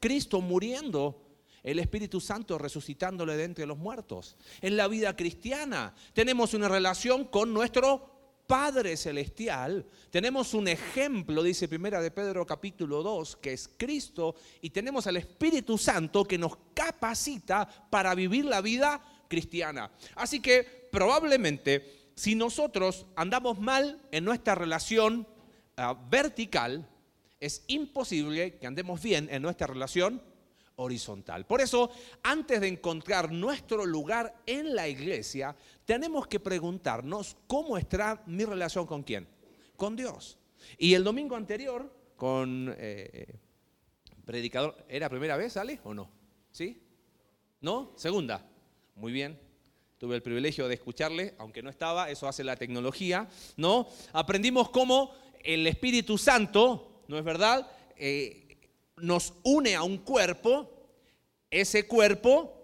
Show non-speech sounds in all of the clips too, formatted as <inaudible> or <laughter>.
Cristo muriendo, el Espíritu Santo resucitándole de entre los muertos. En la vida cristiana tenemos una relación con nuestro Padre Celestial. Tenemos un ejemplo, dice Primera de Pedro capítulo 2, que es Cristo, y tenemos al Espíritu Santo que nos capacita para vivir la vida cristiana. Así que probablemente si nosotros andamos mal en nuestra relación ah, vertical, es imposible que andemos bien en nuestra relación horizontal. Por eso, antes de encontrar nuestro lugar en la iglesia, tenemos que preguntarnos cómo está mi relación con quién? Con Dios. Y el domingo anterior, con eh, predicador, ¿era primera vez, Ale, o no? ¿Sí? ¿No? Segunda. Muy bien. Tuve el privilegio de escucharle, aunque no estaba, eso hace la tecnología, ¿no? Aprendimos cómo el Espíritu Santo, ¿no es verdad? Eh, nos une a un cuerpo, ese cuerpo,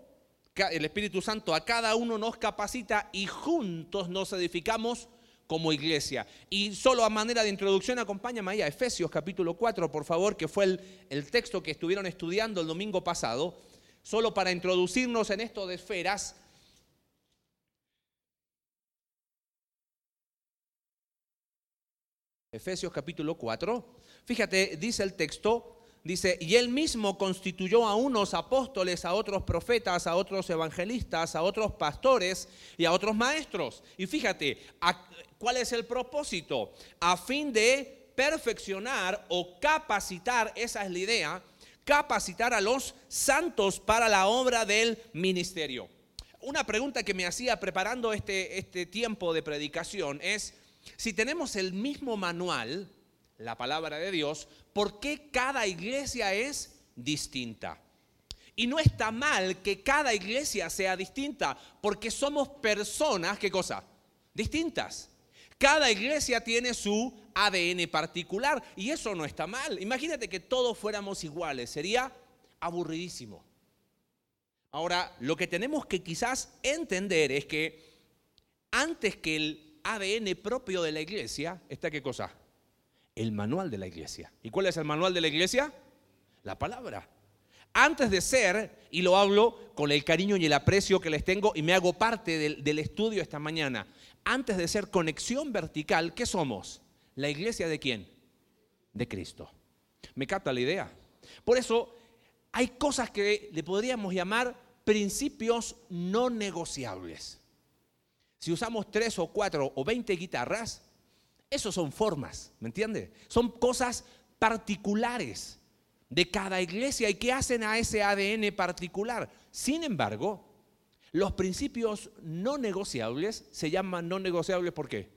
el Espíritu Santo a cada uno nos capacita y juntos nos edificamos como iglesia. Y solo a manera de introducción, acompáñame ahí a Efesios capítulo 4, por favor, que fue el, el texto que estuvieron estudiando el domingo pasado, solo para introducirnos en esto de esferas. Efesios capítulo 4. Fíjate, dice el texto, Dice, y él mismo constituyó a unos apóstoles, a otros profetas, a otros evangelistas, a otros pastores y a otros maestros. Y fíjate, ¿cuál es el propósito? A fin de perfeccionar o capacitar, esa es la idea, capacitar a los santos para la obra del ministerio. Una pregunta que me hacía preparando este, este tiempo de predicación es, si tenemos el mismo manual, la palabra de Dios, por qué cada iglesia es distinta. Y no está mal que cada iglesia sea distinta, porque somos personas, ¿qué cosa? Distintas. Cada iglesia tiene su ADN particular y eso no está mal. Imagínate que todos fuéramos iguales, sería aburridísimo. Ahora, lo que tenemos que quizás entender es que antes que el ADN propio de la iglesia, ¿está qué cosa? el manual de la iglesia. ¿Y cuál es el manual de la iglesia? La palabra. Antes de ser, y lo hablo con el cariño y el aprecio que les tengo y me hago parte del, estudio esta mañana, antes de ser conexión vertical, ¿qué somos? ¿La iglesia de quién? De Cristo. ¿Me capta la idea? Por eso hay cosas que le podríamos llamar principios no negociables. Si usamos tres o cuatro o veinte guitarras, eso son formas, ¿me entiende? Son cosas particulares de cada iglesia y que hacen a ese ADN particular. Sin embargo, los principios no negociables se llaman no negociables ¿por qué?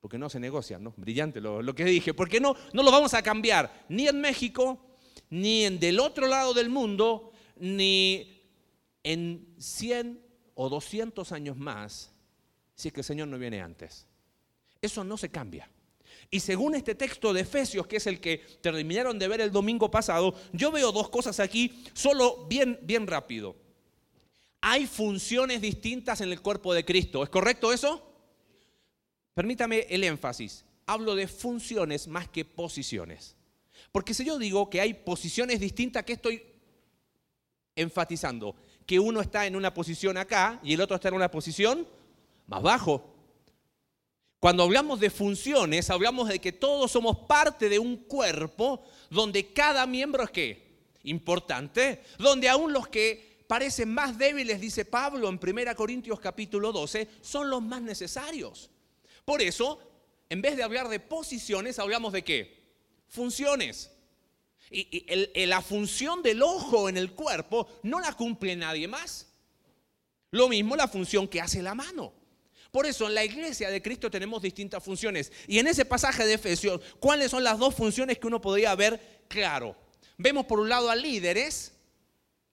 Porque no se negocian, ¿no? Brillante lo, que dije. Porque no, no lo vamos a cambiar ni en México, ni en del otro lado del mundo, ni en 100 o 200 años más, si es que el Señor no viene antes. Eso no se cambia. Y según este texto de Efesios, que es el que terminaron de ver el domingo pasado, yo veo dos cosas aquí, solo bien, bien rápido. Hay funciones distintas en el cuerpo de Cristo. ¿Es correcto eso? Permítame el énfasis. Hablo de funciones más que posiciones. Porque si yo digo que hay posiciones distintas, ¿qué estoy enfatizando? Que uno está en una posición acá y el otro está en una posición más bajo. Cuando hablamos de funciones, hablamos de que todos somos parte de un cuerpo donde cada miembro es qué? Importante. Donde aún los que parecen más débiles, dice Pablo en 1 Corintios capítulo 12, son los más necesarios. Por eso, en vez de hablar de posiciones, hablamos de qué? Funciones. Y, la función del ojo en el cuerpo no la cumple nadie más. Lo mismo la función que hace la mano. Por eso en la iglesia de Cristo tenemos distintas funciones. Y en ese pasaje de Efesios, ¿cuáles son las dos funciones que uno podría ver claro? Vemos por un lado a líderes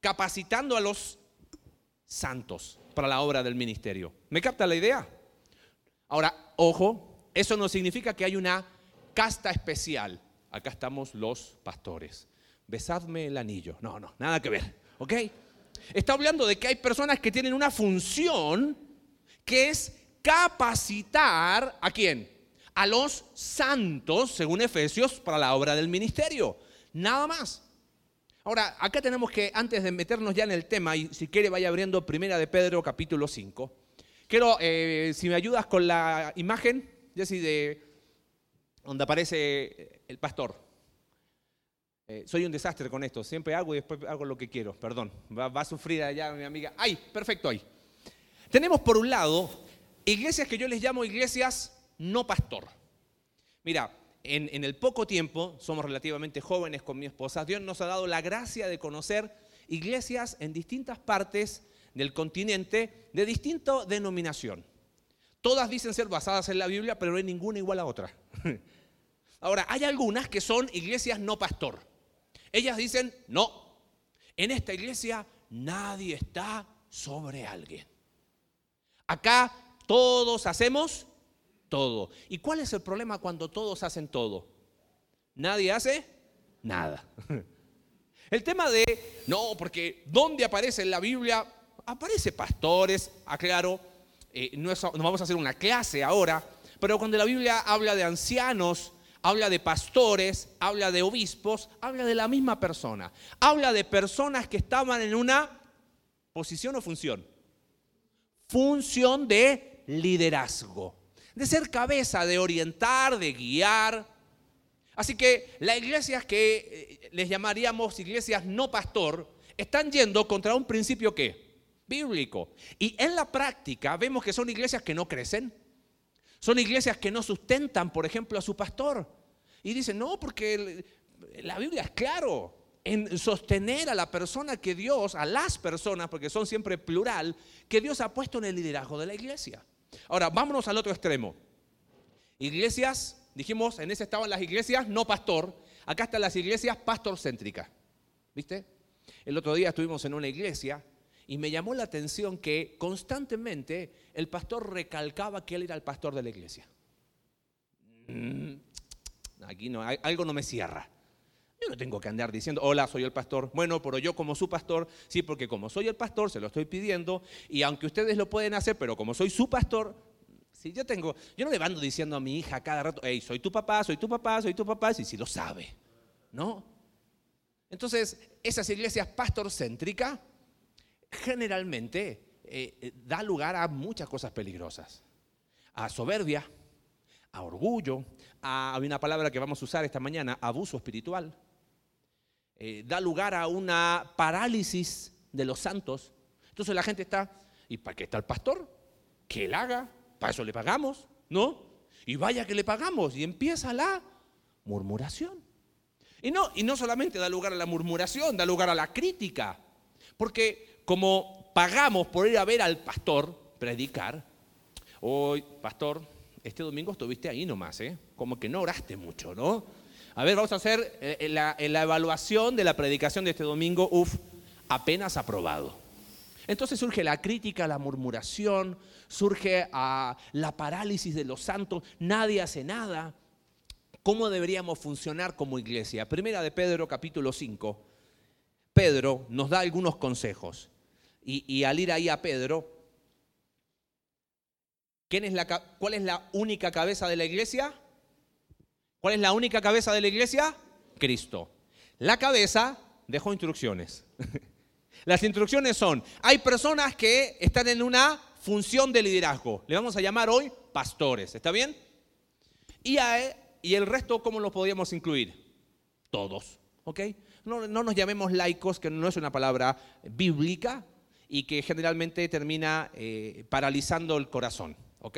capacitando a los santos para la obra del ministerio. ¿Me capta la idea? Ahora, ojo, eso no significa que hay una casta especial. Acá estamos los pastores. Besadme el anillo. No, no, nada que ver. ¿Ok? Está hablando de que hay personas que tienen una función que es capacitar a quién? A los santos, según Efesios, para la obra del ministerio. Nada más. Ahora, acá tenemos que, antes de meternos ya en el tema, y si quiere vaya abriendo Primera de Pedro capítulo 5, quiero, eh, si me ayudas con la imagen, Jessy, de donde aparece el pastor. Eh, soy un desastre con esto, siempre hago y después hago lo que quiero, perdón. Va, va a sufrir allá mi amiga. ¡Ay! Perfecto ahí. Tenemos por un lado iglesias que yo les llamo iglesias no pastor. Mira, en, el poco tiempo, somos relativamente jóvenes con mi esposa, Dios nos ha dado la gracia de conocer iglesias en distintas partes del continente de distinta denominación. Todas dicen ser basadas en la Biblia, pero no hay ninguna igual a otra. <laughs> Ahora, hay algunas que son iglesias no pastor. Ellas dicen, no, en esta iglesia nadie está sobre alguien. Acá todos hacemos todo. ¿Y cuál es el problema cuando todos hacen todo? Nadie hace nada. <laughs> El tema de, no, porque ¿dónde aparece en la Biblia? Aparece pastores, aclaro, eh, no, no vamos a hacer una clase ahora, pero cuando la Biblia habla de ancianos, habla de pastores, habla de obispos, habla de la misma persona. Habla de personas que estaban en una posición o función. Función de liderazgo de ser cabeza, de orientar, de guiar. Así que las iglesias que eh, les llamaríamos iglesias no pastor están yendo contra un principio que bíblico. Y en la práctica vemos que son iglesias que no crecen. Son iglesias que no sustentan, por ejemplo, a su pastor. Y dicen, no, porque la Biblia es claro en sostener a la persona que Dios, a las personas, porque son siempre plural, que Dios ha puesto en el liderazgo de la iglesia. Ahora, vámonos al otro extremo. Iglesias, dijimos, en ese estaban las iglesias no pastor, acá están las iglesias pastorcéntricas. ¿Viste? El otro día estuvimos en una iglesia y me llamó la atención que constantemente el pastor recalcaba que él era el pastor de la iglesia. Mm, aquí no, algo no me cierra. Yo no tengo que andar diciendo, hola, soy el pastor. Bueno, pero yo como su pastor, sí, porque como soy el pastor, se lo estoy pidiendo. Y aunque ustedes lo pueden hacer, pero como soy su pastor, sí, yo tengo, yo no le mando diciendo a mi hija cada rato, hey, soy tu papá, soy tu papá, soy tu papá, si sí lo sabe. ¿No? Entonces, esas iglesias pastorcéntricas generalmente eh, eh, da lugar a muchas cosas peligrosas. A soberbia, a orgullo, a, hay una palabra que vamos a usar esta mañana, abuso espiritual eh, da lugar a una parálisis de los santos. Entonces la gente está, ¿y para qué está el pastor? Que él haga, para eso le pagamos, ¿no? Y vaya que le pagamos, y empieza la murmuración. Y no, y no solamente da lugar a la murmuración, da lugar a la crítica, porque como pagamos por ir a ver al pastor predicar, hoy, pastor, este domingo estuviste ahí nomás, ¿eh? Como que no oraste mucho, ¿no? A ver, vamos a hacer eh, la, evaluación de la predicación de este domingo. Uf, apenas aprobado. Entonces surge la crítica, la murmuración, surge ah, la parálisis de los santos, nadie hace nada. ¿Cómo deberíamos funcionar como iglesia? Primera de Pedro capítulo 5. Pedro nos da algunos consejos. Y, al ir ahí a Pedro, ¿quién es la, ¿cuál es la única cabeza de la iglesia? ¿Cuál es la única cabeza de la iglesia? Cristo. La cabeza dejó instrucciones. <laughs> Las instrucciones son, hay personas que están en una función de liderazgo. Le vamos a llamar hoy pastores. ¿Está bien? Y, y el resto, ¿cómo lo podríamos incluir? Todos. ¿Ok? No, nos llamemos laicos, que no es una palabra bíblica y que generalmente termina eh, paralizando el corazón. ¿Ok?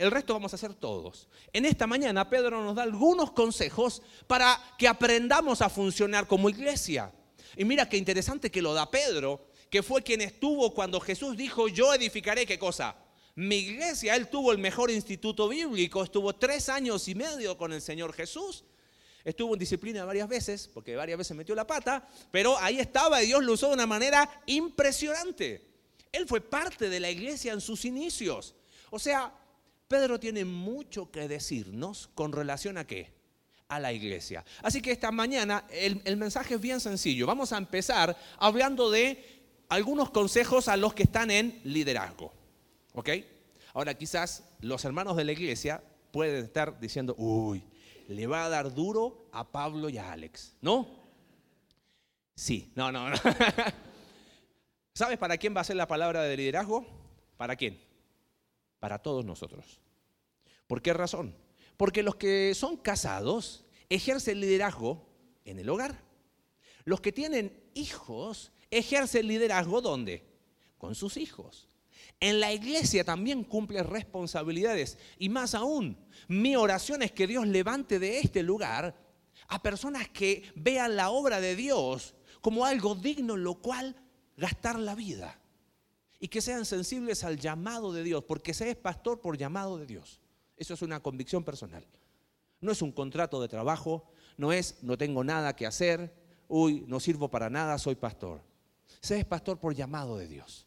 El resto vamos a hacer todos. En esta mañana Pedro nos da algunos consejos para que aprendamos a funcionar como iglesia. Y mira qué interesante que lo da Pedro, que fue quien estuvo cuando Jesús dijo, yo edificaré qué cosa. Mi iglesia, él tuvo el mejor instituto bíblico, estuvo tres años y medio con el Señor Jesús. Estuvo en disciplina varias veces, porque varias veces metió la pata, pero ahí estaba y Dios lo usó de una manera impresionante. Él fue parte de la iglesia en sus inicios. O sea, Pedro tiene mucho que decirnos con relación a qué? A la iglesia. Así que esta mañana el, mensaje es bien sencillo. Vamos a empezar hablando de algunos consejos a los que están en liderazgo. ¿Ok? Ahora quizás los hermanos de la iglesia pueden estar diciendo, uy, le va a dar duro a Pablo y a Alex. ¿No? Sí, no, no, no. <laughs> ¿Sabes para quién va a ser la palabra de liderazgo? ¿Para quién? Para todos nosotros. ¿Por qué razón? Porque los que son casados ejercen liderazgo en el hogar. Los que tienen hijos ejercen liderazgo ¿dónde? Con sus hijos. En la iglesia también cumple responsabilidades. Y más aún, mi oración es que Dios levante de este lugar a personas que vean la obra de Dios como algo digno lo cual gastar la vida. Y que sean sensibles al llamado de Dios, porque se es pastor por llamado de Dios. Eso es una convicción personal. No es un contrato de trabajo, no es no tengo nada que hacer, uy, no sirvo para nada, soy pastor. Se es pastor por llamado de Dios.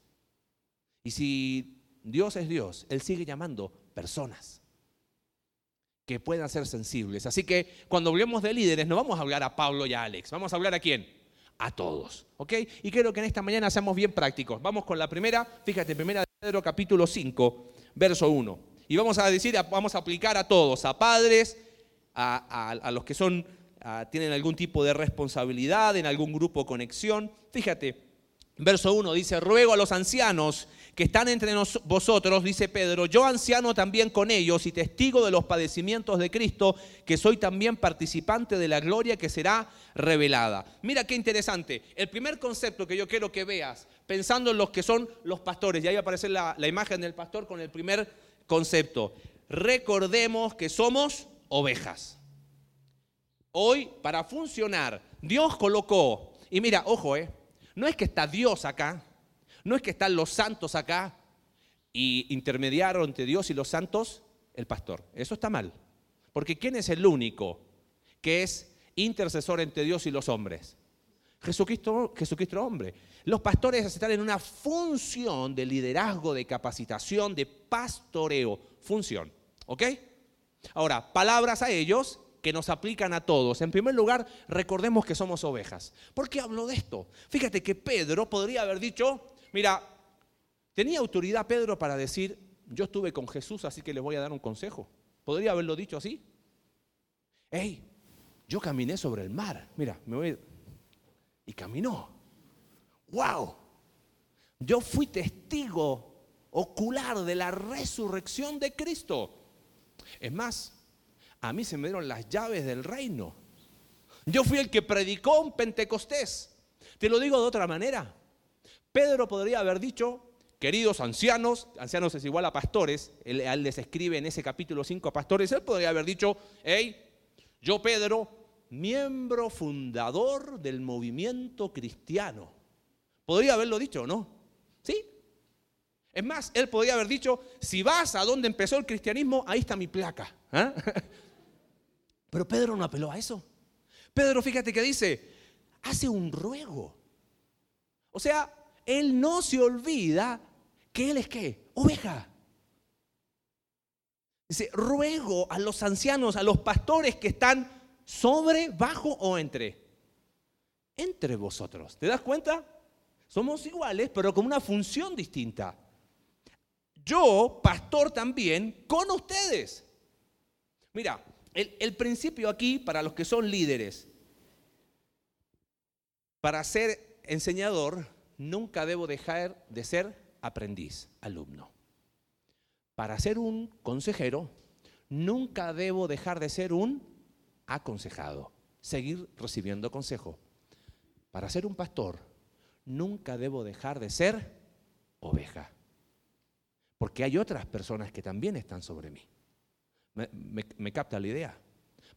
Y si Dios es Dios, Él sigue llamando personas que puedan ser sensibles. Así que cuando hablemos de líderes, no vamos a hablar a Pablo y a Alex, vamos a hablar a quién? A todos. ¿Ok? Y quiero que en esta mañana seamos bien prácticos. Vamos con la primera, fíjate, primera de Pedro capítulo 5, verso 1. Y vamos a decir, vamos a aplicar a todos, a padres, a, los que son, tienen algún tipo de responsabilidad en algún grupo conexión. Fíjate, verso 1 dice, ruego a los ancianos que están entre vosotros, dice Pedro, yo anciano también con ellos y testigo de los padecimientos de Cristo, que soy también participante de la gloria que será revelada. Mira qué interesante. El primer concepto que yo quiero que veas, pensando en los que son los pastores, y ahí va a aparecer la, la imagen del pastor con el primer concepto. Recordemos que somos ovejas. Hoy, para funcionar, Dios colocó, y mira, ojo, eh, no es que está Dios acá, no es que están los santos acá y intermediaron entre Dios y los santos el pastor. Eso está mal. Porque ¿quién es el único que es intercesor entre Dios y los hombres? Jesucristo, Jesucristo hombre. Los pastores están en una función de liderazgo, de capacitación, de pastoreo. Función. ¿Ok? Ahora, palabras a ellos que nos aplican a todos. En primer lugar, recordemos que somos ovejas. ¿Por qué hablo de esto? Fíjate que Pedro podría haber dicho, Mira, tenía autoridad Pedro para decir, yo estuve con Jesús, así que les voy a dar un consejo. ¿Podría haberlo dicho así? Hey, yo caminé sobre el mar. Mira, me voy. Y caminó. ¡Wow! Yo fui testigo ocular de la resurrección de Cristo. Es más, a mí se me dieron las llaves del reino. Yo fui el que predicó en Pentecostés. Te lo digo de otra manera. Pedro podría haber dicho, queridos ancianos, ancianos es igual a pastores, él, les escribe en ese capítulo 5 a pastores, él podría haber dicho, hey, yo Pedro, miembro fundador del movimiento cristiano. Podría haberlo dicho, ¿no? ¿Sí? Es más, él podría haber dicho, si vas a donde empezó el cristianismo, ahí está mi placa. ¿ah? <laughs> Pero Pedro no apeló a eso. Pedro, fíjate que dice, hace un ruego. O sea, él no se olvida que Él es qué? Oveja. Dice, ruego a los ancianos, a los pastores que están sobre, bajo o entre. Entre vosotros. ¿Te das cuenta? Somos iguales, pero con una función distinta. Yo, pastor también, con ustedes. Mira, el, principio aquí para los que son líderes, para ser enseñador, nunca debo dejar de ser aprendiz, alumno. Para ser un consejero, nunca debo dejar de ser un aconsejado, seguir recibiendo consejo. Para ser un pastor, nunca debo dejar de ser oveja. Porque hay otras personas que también están sobre mí. ¿Me, capta la idea?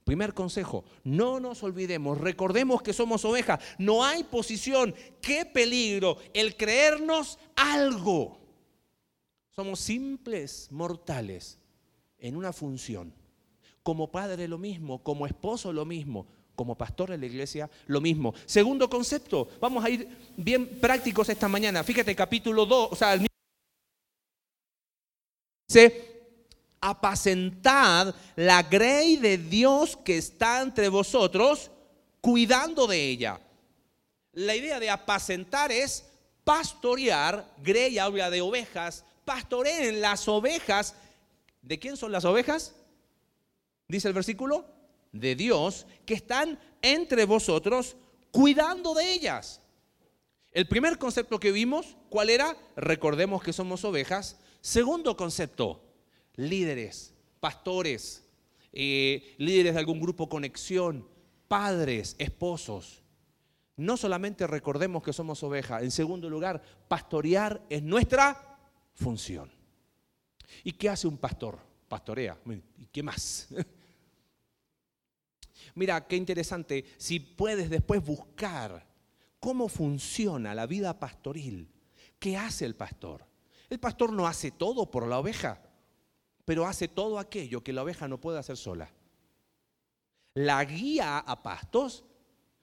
Primer consejo, no nos olvidemos, recordemos que somos ovejas, no hay posición, qué peligro el creernos algo. Somos simples mortales en una función. Como padre lo mismo, como esposo lo mismo, como pastor de la iglesia lo mismo. Segundo concepto, vamos a ir bien prácticos esta mañana. Fíjate, capítulo 2, o sea, el dice apacentad la grey de Dios que está entre vosotros, cuidando de ella. La idea de apacentar es pastorear, grey habla de ovejas, pastoreen las ovejas. ¿De quién son las ovejas? Dice el versículo, de Dios, que están entre vosotros cuidando de ellas. El primer concepto que vimos, ¿cuál era? Recordemos que somos ovejas. Segundo concepto, líderes, pastores, eh, líderes de algún grupo conexión, padres, esposos. No solamente recordemos que somos ovejas, en segundo lugar, pastorear es nuestra función. ¿Y qué hace un pastor? Pastorea. ¿Y qué más? <laughs> Mira, qué interesante, si puedes después buscar cómo funciona la vida pastoril, ¿qué hace el pastor? El pastor no hace todo por la oveja, pero hace todo aquello que la oveja no puede hacer sola. La guía a pastos,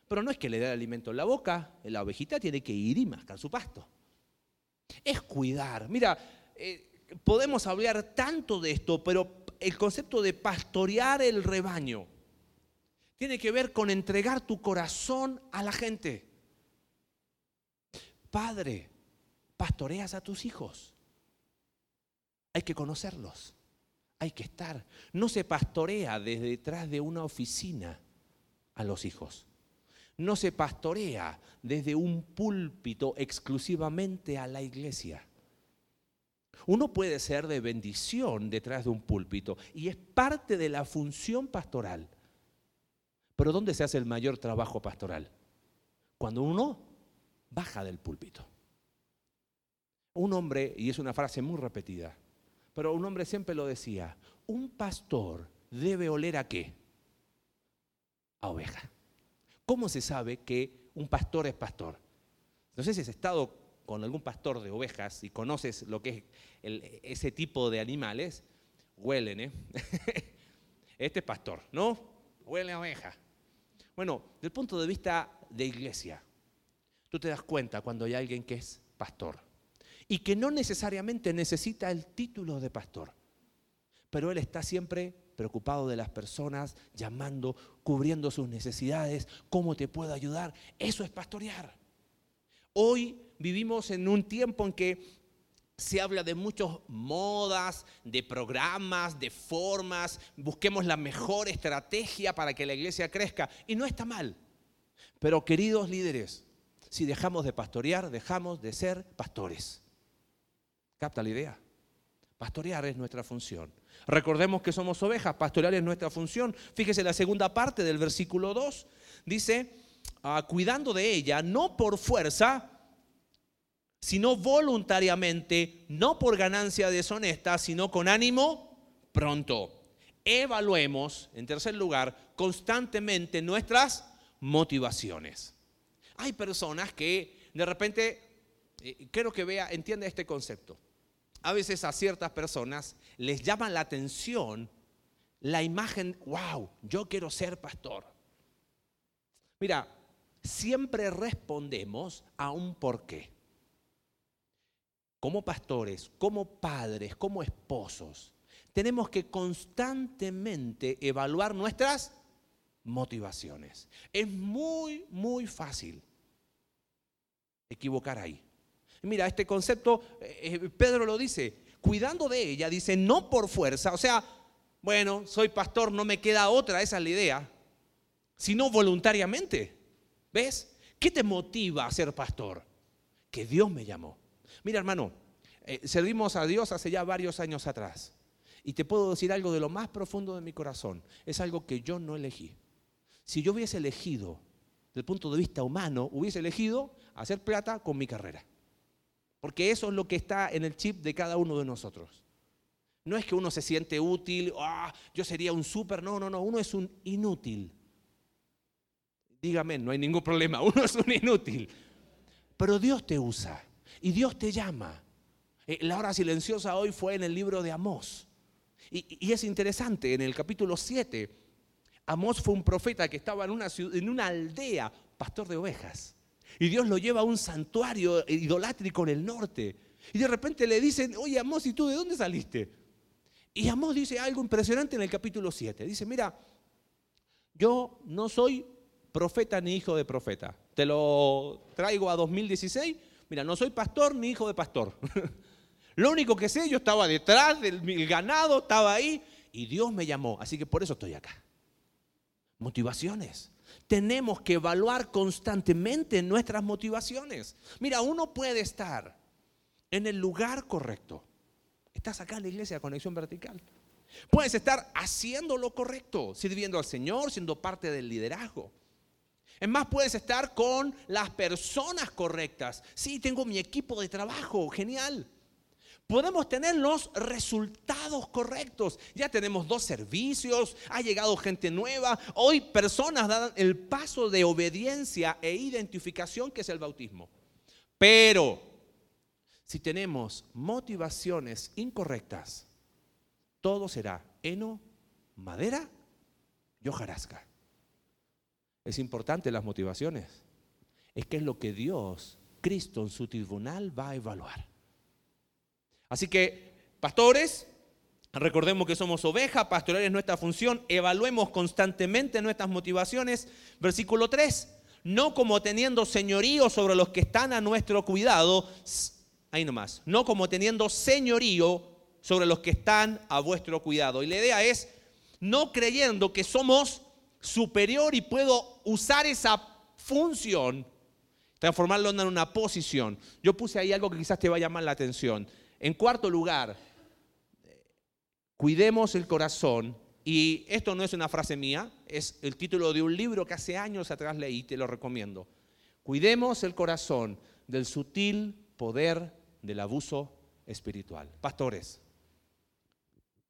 pero no es que le dé alimento en la boca, la ovejita tiene que ir y mascar su pasto. Es cuidar. Mira, eh, podemos hablar tanto de esto, pero el concepto de pastorear el rebaño tiene que ver con entregar tu corazón a la gente. Padre, pastoreas a tus hijos. Hay que conocerlos, hay que estar. No se pastorea desde detrás de una oficina a los hijos. No se pastorea desde un púlpito exclusivamente a la iglesia. Uno puede ser de bendición detrás de un púlpito y es parte de la función pastoral. Pero ¿dónde se hace el mayor trabajo pastoral? Cuando uno baja del púlpito. Un hombre, y es una frase muy repetida, pero un hombre siempre lo decía, un pastor debe oler a qué? A oveja. ¿Cómo se sabe que un pastor es pastor? No sé si has estado con algún pastor de ovejas y conoces lo que es ese tipo de animales, huelen, ¿eh? <laughs> este es pastor, ¿no? Huele a oveja. Bueno, del punto de vista de iglesia, tú te das cuenta cuando hay alguien que es pastor y que no necesariamente necesita el título de pastor, pero él está siempre preocupado de las personas, llamando, cubriendo sus necesidades, cómo te puedo ayudar. Eso es pastorear. Hoy vivimos en un tiempo en que se habla de muchas modas, de programas, de formas, busquemos la mejor estrategia para que la iglesia crezca. Y no está mal. Pero queridos líderes, si dejamos de pastorear, dejamos de ser pastores. ¿Capta la idea? Pastorear es nuestra función. Recordemos que somos ovejas, pastorear es nuestra función. Fíjese la segunda parte del versículo 2. Dice, ah, cuidando de ella, no por fuerza, sino voluntariamente, no por ganancia deshonesta, sino con ánimo pronto. Evaluemos, en tercer lugar, constantemente nuestras motivaciones. Hay personas que de repente, eh, quiero que vea, entiende este concepto. A veces a ciertas personas les llama la atención la imagen, wow, yo quiero ser pastor. Mira, siempre respondemos a un porqué como pastores, como padres, como esposos, tenemos que constantemente evaluar nuestras motivaciones. Es muy, muy fácil equivocar ahí. Mira, este concepto, eh, eh, Pedro lo dice, cuidando de ella, dice, no por fuerza, o sea, bueno, soy pastor, no me queda otra, esa es la idea, sino voluntariamente. ¿Ves? ¿Qué te motiva a ser pastor? Que Dios me llamó. Mira, hermano, eh, servimos a Dios hace ya varios años atrás. Y te puedo decir algo de lo más profundo de mi corazón. Es algo que yo no elegí. Si yo hubiese elegido, desde el punto de vista humano, hubiese elegido hacer plata con mi carrera. Porque eso es lo que está en el chip de cada uno de nosotros. No es que uno se siente útil, ah, yo sería un súper, no, no, no, uno es un inútil. Dígame, no hay ningún problema, <laughs> uno es un inútil. Pero Dios te usa. Y Dios te llama. Eh, la hora silenciosa hoy fue en el libro de Amós. Y, es interesante, en el capítulo 7, Amós fue un profeta que estaba en una, en una aldea, pastor de ovejas. Y Dios lo lleva a un santuario idolátrico en el norte. Y de repente le dicen, oye Amós, ¿y tú de dónde saliste? Y Amós dice algo impresionante en el capítulo 7. Dice, mira, yo no soy profeta ni hijo de profeta. Te lo traigo a 2016 Mira, no soy pastor ni hijo de pastor. <laughs> Lo único que sé, yo estaba detrás del ganado, estaba ahí y Dios me llamó. Así que por eso estoy acá. Motivaciones. Tenemos que evaluar constantemente nuestras motivaciones. Mira, uno puede estar en el lugar correcto. Estás acá en la iglesia de Conexión Vertical. Puedes estar haciendo lo correcto, sirviendo al Señor, siendo parte del liderazgo. Es más, puedes estar con las personas correctas. Sí, tengo mi equipo de trabajo, genial. Podemos tener los resultados correctos. Ya tenemos dos servicios, ha llegado gente nueva. Hoy personas dan el paso de obediencia e identificación que es el bautismo. Pero si tenemos motivaciones incorrectas, todo será heno, madera y hojarasca. Es importante las motivaciones. Es que es lo que Dios, Cristo en su tribunal va a evaluar. Así que, pastores, recordemos que somos ovejas, pastoral es nuestra función, evaluemos constantemente nuestras motivaciones. Versículo 3, no como teniendo señorío sobre los que están a nuestro cuidado, ahí nomás, no como teniendo señorío sobre los que están a vuestro cuidado. Y la idea es no creyendo que somos superior y puedo usar esa función, transformarlo en una posición. Yo puse ahí algo que quizás te va a llamar la atención. En cuarto lugar, cuidemos el corazón. Y esto no es una frase mía, es el título de un libro que hace años atrás leí, te lo recomiendo. Cuidemos el corazón del sutil poder del abuso espiritual. Pastores,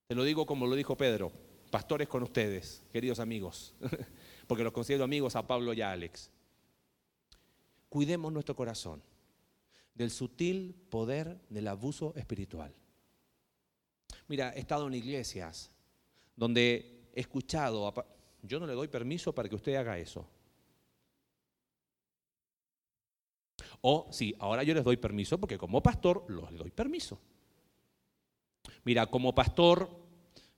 te lo digo como lo dijo Pedro, pastores con ustedes, queridos amigos, <laughs> porque los considero amigos a Pablo y a Alex. Cuidemos nuestro corazón del sutil poder del abuso espiritual. Mira, he estado en iglesias donde he escuchado, yo no le doy permiso para que usted haga eso. O sí, ahora yo les doy permiso porque como pastor les doy permiso. Mira, como pastor,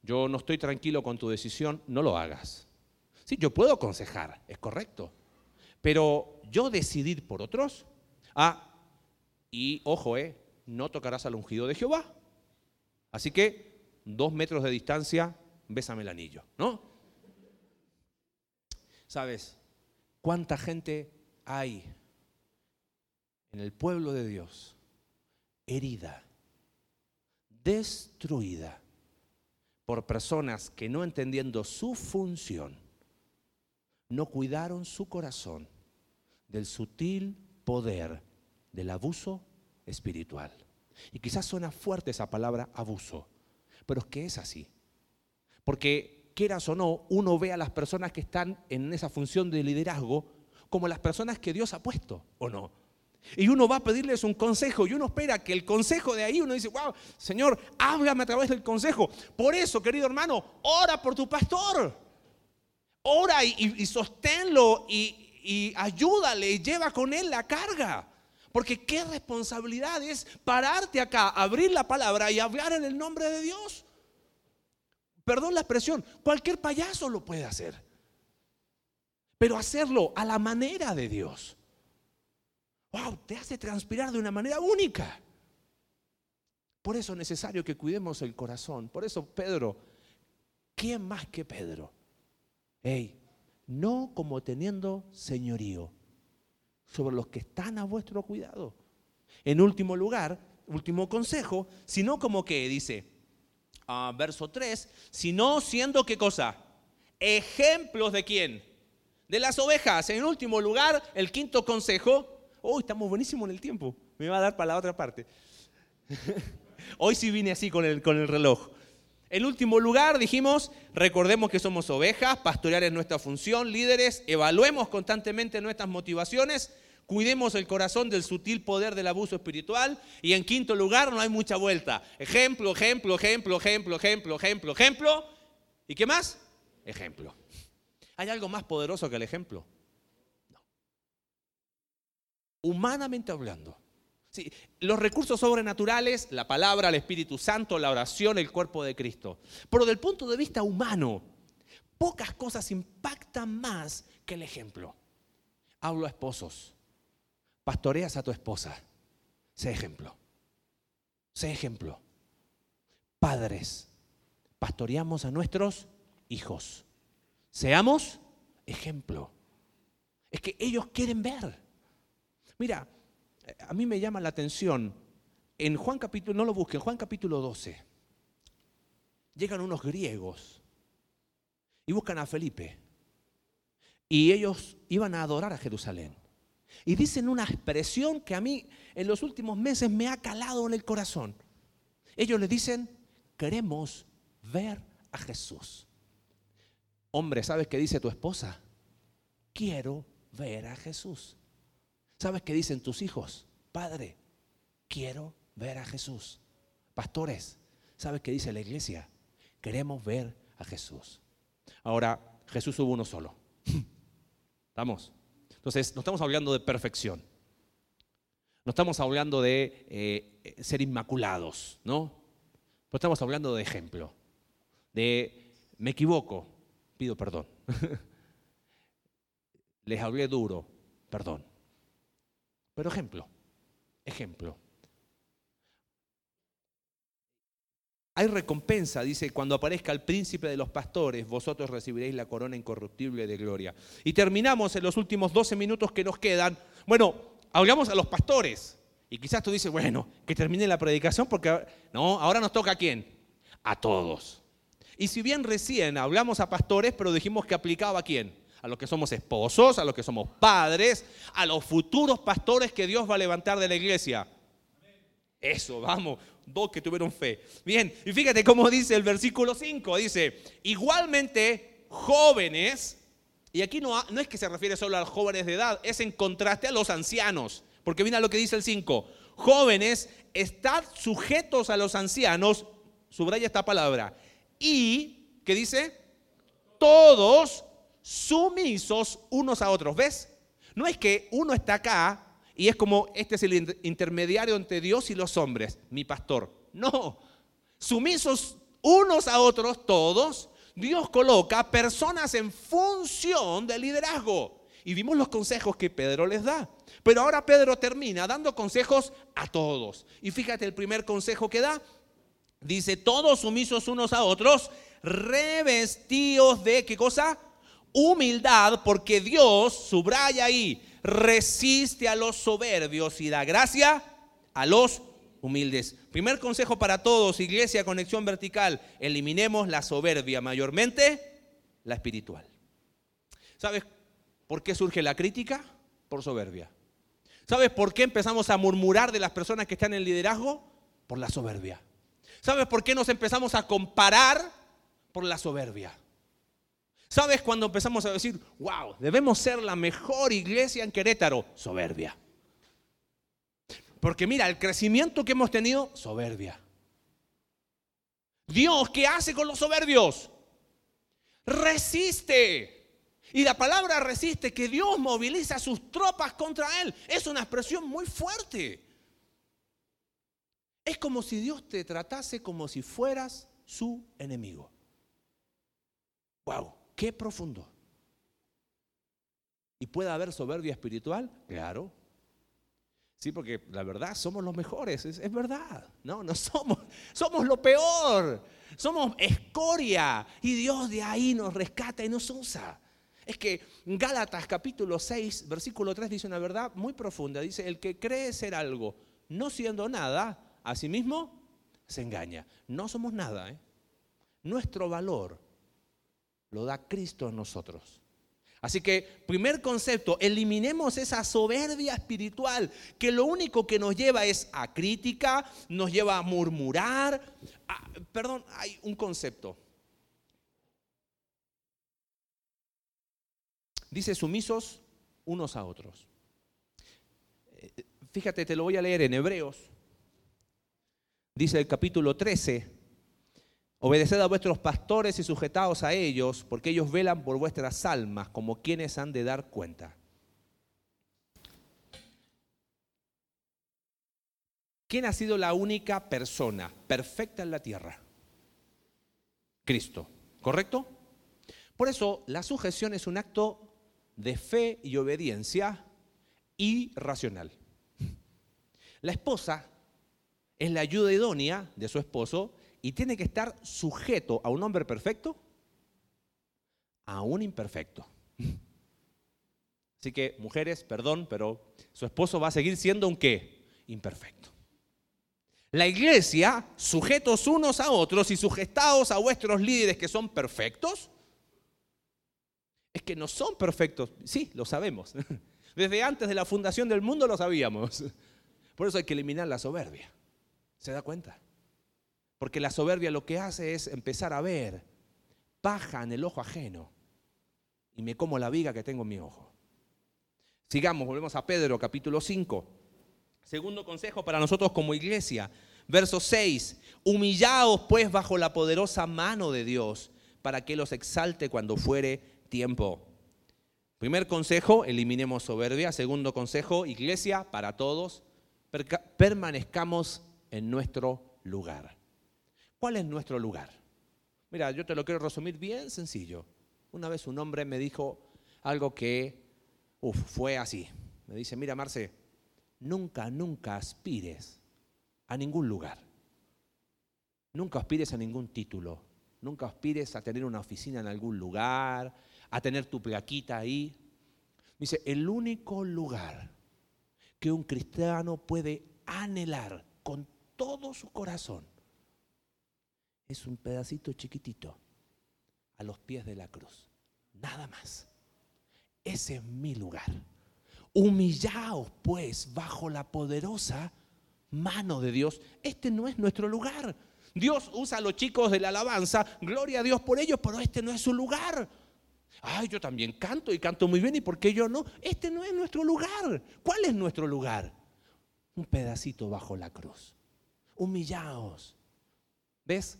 yo no estoy tranquilo con tu decisión, no lo hagas. Sí, yo puedo aconsejar, es correcto. Pero yo decidir por otros, ah, y ojo, eh, no tocarás al ungido de Jehová. Así que, dos metros de distancia, bésame el anillo, ¿no? ¿Sabes cuánta gente hay en el pueblo de Dios herida? destruida por personas que no entendiendo su función, no cuidaron su corazón del sutil poder del abuso espiritual. Y quizás suena fuerte esa palabra abuso, pero es que es así. Porque quieras o no, uno ve a las personas que están en esa función de liderazgo como las personas que Dios ha puesto, ¿o no? Y uno va a pedirles un consejo y uno espera que el consejo de ahí, uno dice, wow, Señor, háblame a través del consejo. Por eso, querido hermano, ora por tu pastor. Ora y, sosténlo y, ayúdale y lleva con él la carga. Porque qué responsabilidad es pararte acá, abrir la palabra y hablar en el nombre de Dios. Perdón la expresión, cualquier payaso lo puede hacer. Pero hacerlo a la manera de Dios wow, te hace transpirar de una manera única. Por eso es necesario que cuidemos el corazón. Por eso Pedro, ¿quién más que Pedro? Hey, no como teniendo señorío sobre los que están a vuestro cuidado. En último lugar, último consejo, sino como que dice, ah, verso 3, sino siendo qué cosa? Ejemplos de quién? De las ovejas. En último lugar, el quinto consejo, Hoy estamos buenísimos en el tiempo. Me va a dar para la otra parte. <laughs> Hoy sí vine así con el, con el reloj. En último lugar, dijimos, recordemos que somos ovejas, pastorear es nuestra función, líderes, evaluemos constantemente nuestras motivaciones, cuidemos el corazón del sutil poder del abuso espiritual y en quinto lugar, no hay mucha vuelta. Ejemplo, ejemplo, ejemplo, ejemplo, ejemplo, ejemplo, ejemplo. ¿Y qué más? Ejemplo. ¿Hay algo más poderoso que el ejemplo? humanamente hablando. Los recursos sobrenaturales, la palabra, el Espíritu Santo, la oración, el cuerpo de Cristo. Pero del punto de vista humano, pocas cosas impactan más que el ejemplo. Hablo a esposos. Pastoreas a tu esposa. Sé ejemplo. Sé ejemplo. Padres. Pastoreamos a nuestros hijos. Seamos ejemplo. Es que ellos quieren ver. Mira, a mí me llama la atención, en Juan capítulo, no lo busquen, Juan capítulo 12, llegan unos griegos y buscan a Felipe. Y ellos iban a adorar a Jerusalén. Y dicen una expresión que a mí en los últimos meses me ha calado en el corazón. Ellos le dicen, queremos ver a Jesús. Hombre, ¿sabes qué dice tu esposa? Quiero ver a Jesús. ¿Sabes qué dicen tus hijos? Padre, quiero ver a Jesús. Pastores, ¿sabes qué dice la iglesia? Queremos ver a Jesús. Ahora, Jesús hubo uno solo. <laughs> ¿Estamos? Entonces, no estamos hablando de perfección. No estamos hablando de eh, ser inmaculados, ¿no? Pero estamos hablando de ejemplo. De me equivoco, pido perdón. <laughs> Les hablé duro, perdón. Pero ejemplo, ejemplo. Hay recompensa, dice, cuando aparezca el príncipe de los pastores, vosotros recibiréis la corona incorruptible de gloria. Y terminamos en los últimos 12 minutos que nos quedan. Bueno, hablamos a los pastores. Y quizás tú dices, bueno, que termine la predicación porque no, ahora nos toca a quién? A todos. Y si bien recién hablamos a pastores, pero dijimos que aplicaba a quién? A los que somos esposos, a los que somos padres, a los futuros pastores que Dios va a levantar de la iglesia. Eso, vamos, dos que tuvieron fe. Bien, y fíjate cómo dice el versículo 5, dice, igualmente jóvenes, y aquí no, no es que se refiere solo a los jóvenes de edad, es en contraste a los ancianos, porque mira lo que dice el 5, jóvenes, estad sujetos a los ancianos, subraya esta palabra, y, ¿qué dice? Todos sumisos unos a otros, ¿ves? No es que uno está acá y es como, este es el intermediario entre Dios y los hombres, mi pastor. No, sumisos unos a otros todos, Dios coloca personas en función de liderazgo. Y vimos los consejos que Pedro les da. Pero ahora Pedro termina dando consejos a todos. Y fíjate el primer consejo que da. Dice, todos sumisos unos a otros, revestidos de, ¿qué cosa? Humildad, porque Dios, subraya ahí, resiste a los soberbios y da gracia a los humildes. Primer consejo para todos, iglesia, conexión vertical, eliminemos la soberbia, mayormente la espiritual. ¿Sabes por qué surge la crítica? Por soberbia. ¿Sabes por qué empezamos a murmurar de las personas que están en liderazgo? Por la soberbia. ¿Sabes por qué nos empezamos a comparar? Por la soberbia. ¿Sabes cuando empezamos a decir, wow, debemos ser la mejor iglesia en Querétaro? Soberbia. Porque mira, el crecimiento que hemos tenido, soberbia. Dios, ¿qué hace con los soberbios? Resiste. Y la palabra resiste, que Dios moviliza sus tropas contra él, es una expresión muy fuerte. Es como si Dios te tratase como si fueras su enemigo. Wow. Qué profundo. ¿Y puede haber soberbia espiritual? Claro. Sí, porque la verdad somos los mejores, es, verdad. No, no <laughs> somos, somos lo peor. Somos escoria y Dios de ahí nos rescata y nos usa. Es que Gálatas capítulo 6, versículo 3 dice una verdad muy profunda. Dice, el que cree ser algo no siendo nada, a sí mismo se engaña. No somos nada. ¿eh? Nuestro valor lo da Cristo en nosotros. Así que, primer concepto, eliminemos esa soberbia espiritual que lo único que nos lleva es a crítica, nos lleva a murmurar. perdón, hay un concepto. Dice sumisos unos a otros. Eh, fíjate, te lo voy a leer en Hebreos. Dice el capítulo 13, Obedeced a vuestros pastores y sujetaos a ellos, porque ellos velan por vuestras almas como quienes han de dar cuenta. ¿Quién ha sido la única persona perfecta en la tierra? Cristo, ¿correcto? Por eso la sujeción es un acto de fe y obediencia irracional. La esposa es la ayuda idónea de su esposo y tiene que estar sujeto a un hombre perfecto, a un imperfecto. Así que, mujeres, perdón, pero su esposo va a seguir siendo un qué? Imperfecto. La iglesia, sujetos unos a otros y sujetados a vuestros líderes que son perfectos, es que no son perfectos. Sí, lo sabemos. <laughs> Desde antes de la fundación del mundo lo sabíamos. Por eso hay que eliminar la soberbia. ¿Se da cuenta? Porque la soberbia lo que hace es empezar a ver paja en el ojo ajeno y me como la viga que tengo en mi ojo. Sigamos, volvemos a Pedro capítulo 5. Segundo consejo para nosotros como iglesia. Verso 6. Humillaos pues bajo la poderosa mano de Dios para que los exalte cuando fuere tiempo. Primer consejo, eliminemos soberbia. Segundo consejo, iglesia, para todos, permanezcamos en nuestro lugar. ¿Cuál es nuestro lugar? Mira, yo te lo quiero resumir bien sencillo. Una vez un hombre me dijo algo que fue así. Me dice, mira Marce, nunca, nunca aspires a ningún lugar. Nunca aspires a ningún título. Nunca aspires a tener una oficina en algún lugar, a tener tu plaquita ahí. Dice, el único lugar que un cristiano puede anhelar con todo su corazón es un pedacito chiquitito a los pies de la cruz. Nada más. Ese es mi lugar. Humillaos pues bajo la poderosa mano de Dios. Este no es nuestro lugar. Dios usa a los chicos de la alabanza, gloria a Dios por ellos, pero este no es su lugar. Ay, yo también canto y canto muy bien, ¿y por qué yo no? Este no es nuestro lugar. ¿Cuál es nuestro lugar? Un pedacito bajo la cruz. Humillaos. ¿Ves?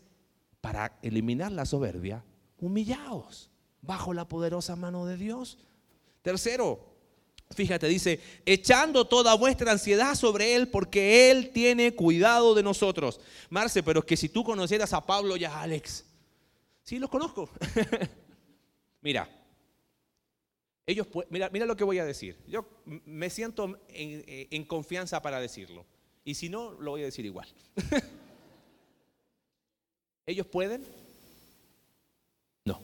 Para eliminar la soberbia, humillaos bajo la poderosa mano de Dios. Tercero, fíjate, dice, echando toda vuestra ansiedad sobre Él porque Él tiene cuidado de nosotros. Marce, pero es que si tú conocieras a Pablo y a Alex, sí los conozco. <laughs> mira, ellos, mira, mira lo que voy a decir. Yo me siento en, en confianza para decirlo. Y si no, lo voy a decir igual. <laughs> ¿Ellos pueden? No.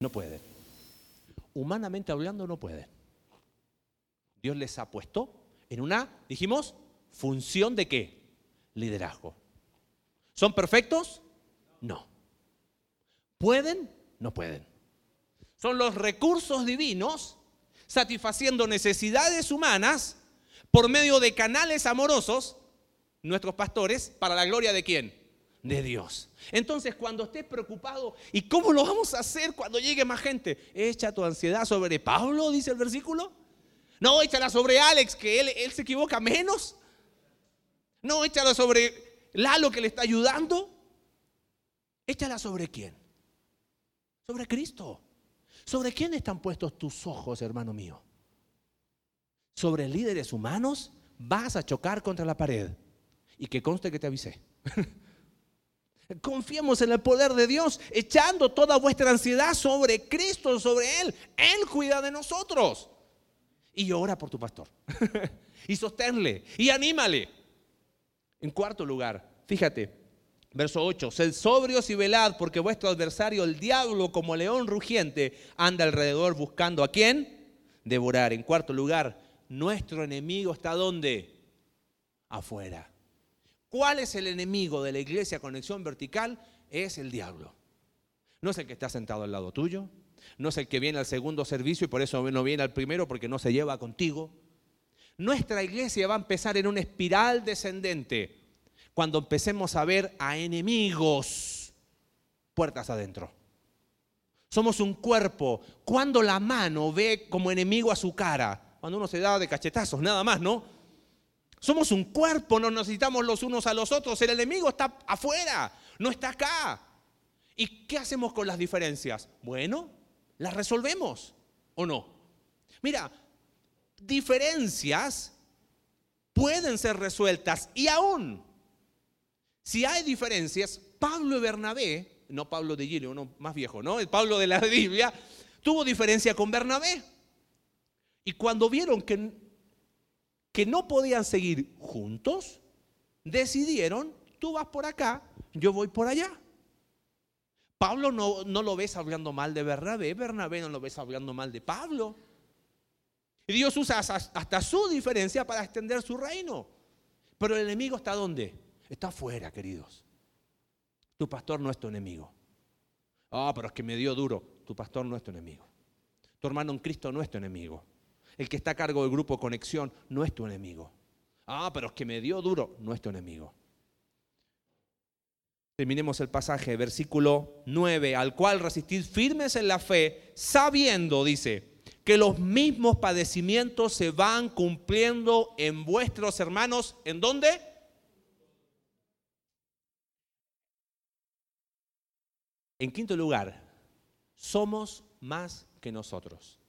No pueden. Humanamente hablando, no pueden. Dios les ha puesto en una, dijimos, función de qué? Liderazgo. ¿Son perfectos? No. ¿Pueden? No pueden. Son los recursos divinos satisfaciendo necesidades humanas por medio de canales amorosos, nuestros pastores, para la gloria de quién? de Dios. Entonces, cuando estés preocupado, ¿y cómo lo vamos a hacer cuando llegue más gente? Echa tu ansiedad sobre Pablo, dice el versículo. No, échala sobre Alex, que él, él se equivoca menos. No, échala sobre Lalo, que le está ayudando. Échala sobre quién? Sobre Cristo. ¿Sobre quién están puestos tus ojos, hermano mío? ¿Sobre líderes humanos? Vas a chocar contra la pared. Y que conste que te avisé. <laughs> Confiemos en el poder de Dios, echando toda vuestra ansiedad sobre Cristo, sobre Él. Él cuida de nosotros. Y ora por tu pastor. <laughs> y sosténle. Y anímale. En cuarto lugar, fíjate, verso 8. Sed sobrios y velad, porque vuestro adversario, el diablo, como león rugiente, anda alrededor buscando a quién? Devorar. En cuarto lugar, nuestro enemigo está donde? Afuera. ¿Cuál es el enemigo de la iglesia conexión vertical? Es el diablo. No es el que está sentado al lado tuyo, no es el que viene al segundo servicio y por eso no viene al primero porque no se lleva contigo. Nuestra iglesia va a empezar en una espiral descendente cuando empecemos a ver a enemigos puertas adentro. Somos un cuerpo. Cuando la mano ve como enemigo a su cara, cuando uno se da de cachetazos, nada más, ¿no? Somos un cuerpo, nos necesitamos los unos a los otros. El enemigo está afuera, no está acá. ¿Y qué hacemos con las diferencias? Bueno, las resolvemos o no. Mira, diferencias pueden ser resueltas y aún si hay diferencias, Pablo y Bernabé, no Pablo de Gilio, uno más viejo, ¿no? El Pablo de la Biblia, tuvo diferencia con Bernabé. Y cuando vieron que que no podían seguir juntos, decidieron, tú vas por acá, yo voy por allá. Pablo no, no lo ves hablando mal de Bernabé, Bernabé no lo ves hablando mal de Pablo. Y Dios usa hasta su diferencia para extender su reino. Pero el enemigo está dónde? Está afuera, queridos. Tu pastor no es tu enemigo. Ah, pero es que me dio duro. Tu pastor no es tu enemigo. Tu hermano en Cristo no es tu enemigo. El que está a cargo del grupo Conexión no es tu enemigo. Ah, pero es que me dio duro. No es tu enemigo. Terminemos el pasaje, versículo 9, al cual resistid firmes en la fe, sabiendo, dice, que los mismos padecimientos se van cumpliendo en vuestros hermanos. ¿En dónde? En quinto lugar, somos más que nosotros.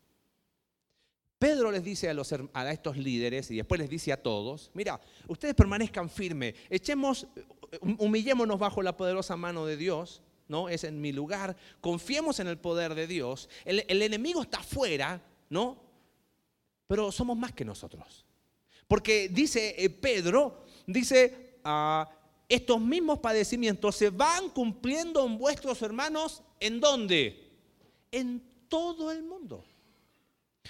Pedro les dice a, los, a estos líderes y después les dice a todos, mira, ustedes permanezcan firmes, echemos, humillémonos bajo la poderosa mano de Dios, ¿no? Es en mi lugar, confiemos en el poder de Dios. El, enemigo está afuera, ¿no? Pero somos más que nosotros. Porque dice eh, Pedro, dice, ah, estos mismos padecimientos se van cumpliendo en vuestros hermanos, ¿en dónde? En todo el mundo.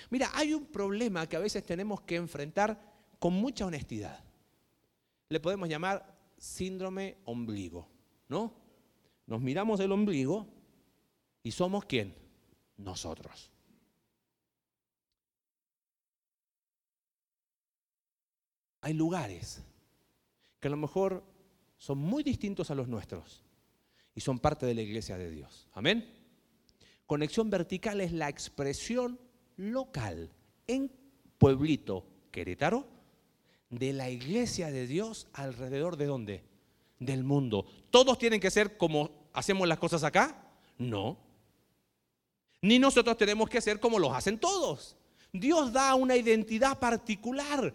Mira, hay un problema que a veces tenemos que enfrentar con mucha honestidad. Le podemos llamar síndrome ombligo, ¿no? Nos miramos el ombligo y somos quién? Nosotros. Hay lugares que a lo mejor son muy distintos a los nuestros y son parte de la iglesia de Dios. Amén. Conexión vertical es la expresión local en Pueblito, Querétaro, de la iglesia de Dios alrededor de dónde? Del mundo. ¿Todos tienen que ser como hacemos las cosas acá? No. Ni nosotros tenemos que ser como los hacen todos. Dios da una identidad particular,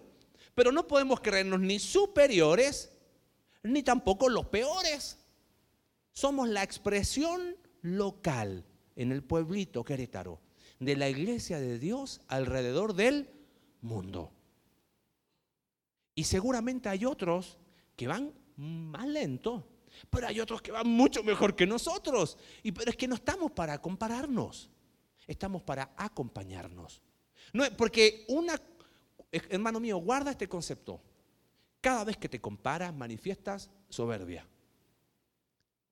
pero no podemos creernos ni superiores, ni tampoco los peores. Somos la expresión local en el pueblito Querétaro de la iglesia de Dios alrededor del mundo. Y seguramente hay otros que van más lento, pero hay otros que van mucho mejor que nosotros. Y pero es que no estamos para compararnos, estamos para acompañarnos. No, porque una, hermano mío, guarda este concepto. Cada vez que te comparas, manifiestas soberbia.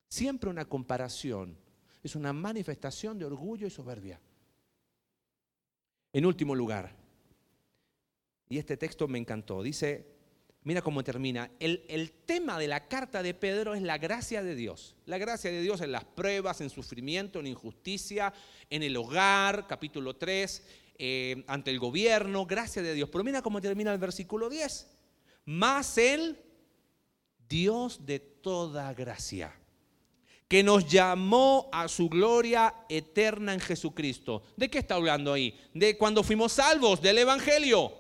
Siempre una comparación es una manifestación de orgullo y soberbia. En último lugar, y este texto me encantó, dice, mira cómo termina, el, tema de la carta de Pedro es la gracia de Dios. La gracia de Dios en las pruebas, en sufrimiento, en injusticia, en el hogar, capítulo 3, eh, ante el gobierno, gracia de Dios. Pero mira cómo termina el versículo 10. Más el Dios de toda gracia que nos llamó a su gloria eterna en Jesucristo. ¿De qué está hablando ahí? De cuando fuimos salvos, del Evangelio.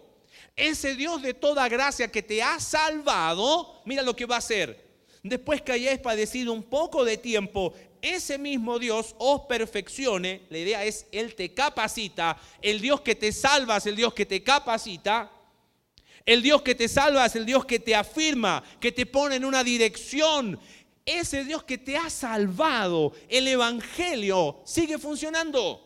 Ese Dios de toda gracia que te ha salvado, mira lo que va a hacer. Después que hayáis padecido un poco de tiempo, ese mismo Dios os perfeccione. La idea es, Él te capacita. El Dios que te salva es el Dios que te capacita. El Dios que te salva es el Dios que te afirma, que te pone en una dirección, ese Dios que te ha salvado, el Evangelio, sigue funcionando.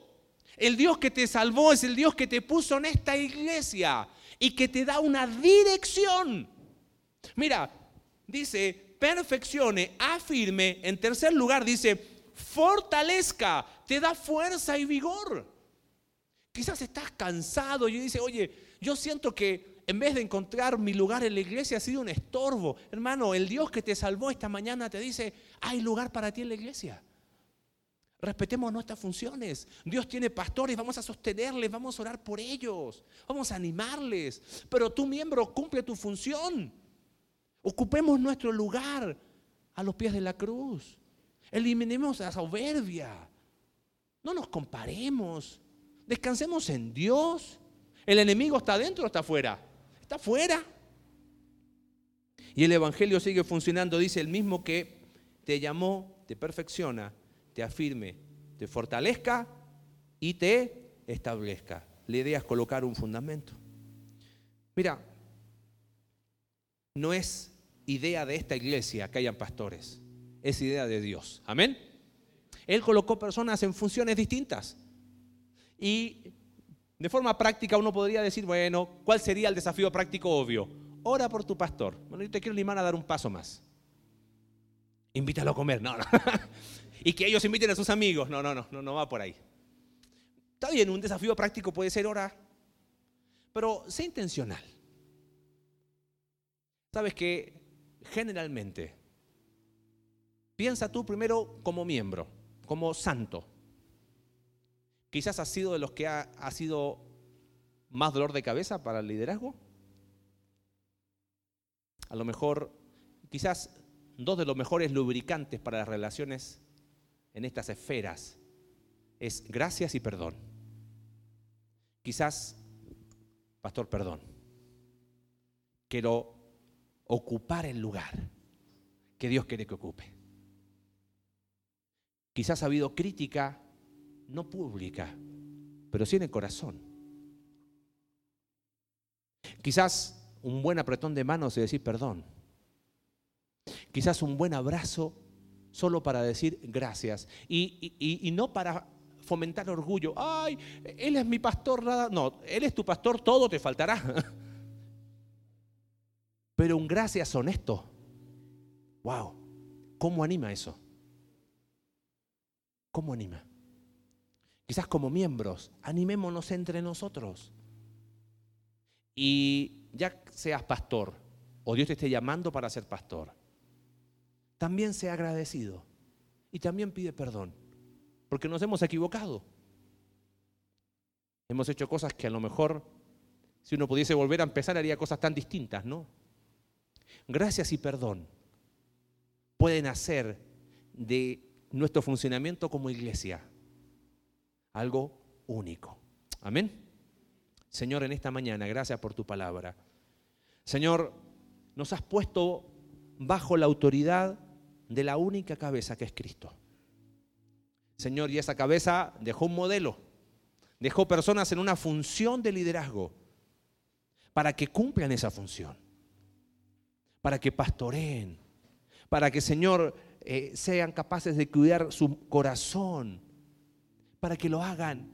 El Dios que te salvó es el Dios que te puso en esta iglesia y que te da una dirección. Mira, dice, perfeccione, afirme. En tercer lugar, dice, fortalezca, te da fuerza y vigor. Quizás estás cansado y dice, oye, yo siento que en vez de encontrar mi lugar en la iglesia, ha sido un estorbo. Hermano, el Dios que te salvó esta mañana te dice, hay lugar para ti en la iglesia. Respetemos nuestras funciones. Dios tiene pastores, vamos a sostenerles, vamos a orar por ellos, vamos a animarles. Pero tu miembro cumple tu función. Ocupemos nuestro lugar a los pies de la cruz. Eliminemos la soberbia. No nos comparemos. Descansemos en Dios. ¿El enemigo está adentro o está afuera? Está fuera. Y el Evangelio sigue funcionando, dice el mismo que te llamó, te perfecciona, te afirme, te fortalezca y te establezca. La idea es colocar un fundamento. Mira, no es idea de esta iglesia que hayan pastores, es idea de Dios. Amén. Él colocó personas en funciones distintas. Y de forma práctica uno podría decir, bueno, ¿cuál sería el desafío práctico obvio? Ora por tu pastor. Bueno, yo te quiero animar a dar un paso más. Invítalo a comer, no, no. <laughs> y que ellos inviten a sus amigos. No, no, no, no, no va por ahí. Está bien, un desafío práctico puede ser orar, pero sé intencional. Sabes que generalmente piensa tú primero como miembro, como santo. Quizás has sido de los que ha, ha sido más dolor de cabeza para el liderazgo. A lo mejor, quizás dos de los mejores lubricantes para las relaciones en estas esferas es gracias y perdón. Quizás, pastor, perdón. Quiero ocupar el lugar que Dios quiere que ocupe. Quizás ha habido crítica, no pública, pero sí en el corazón. Quizás un buen apretón de manos y decir perdón. Quizás un buen abrazo solo para decir gracias. Y, y, no para fomentar orgullo. Ay, él es mi pastor, nada. No, él es tu pastor, todo te faltará. <laughs> Pero un gracias honesto. Wow, ¿cómo anima eso? ¿Cómo anima? Quizás como miembros, animémonos entre nosotros. Y ya seas pastor o Dios te esté llamando para ser pastor, también sea agradecido y también pide perdón, porque nos hemos equivocado. Hemos hecho cosas que a lo mejor, si uno pudiese volver a empezar, haría cosas tan distintas, ¿no? Gracias y perdón pueden hacer de nuestro funcionamiento como iglesia algo único. Amén. Señor, en esta mañana, gracias por tu palabra. Señor, nos has puesto bajo la autoridad de la única cabeza que es Cristo. Señor, y esa cabeza dejó un modelo, dejó personas en una función de liderazgo para que cumplan esa función, para que pastoreen, para que, Señor, eh, sean capaces de cuidar su corazón, para que lo hagan,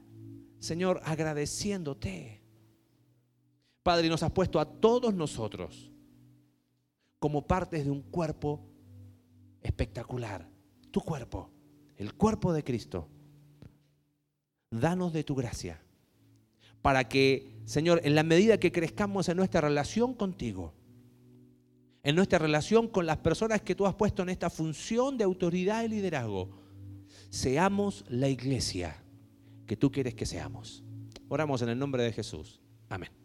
Señor, agradeciéndote. Padre, nos has puesto a todos nosotros como partes de un cuerpo espectacular. Tu cuerpo, el cuerpo de Cristo. Danos de tu gracia para que, Señor, en la medida que crezcamos en nuestra relación contigo, en nuestra relación con las personas que tú has puesto en esta función de autoridad y liderazgo, seamos la iglesia que tú quieres que seamos. Oramos en el nombre de Jesús. Amén.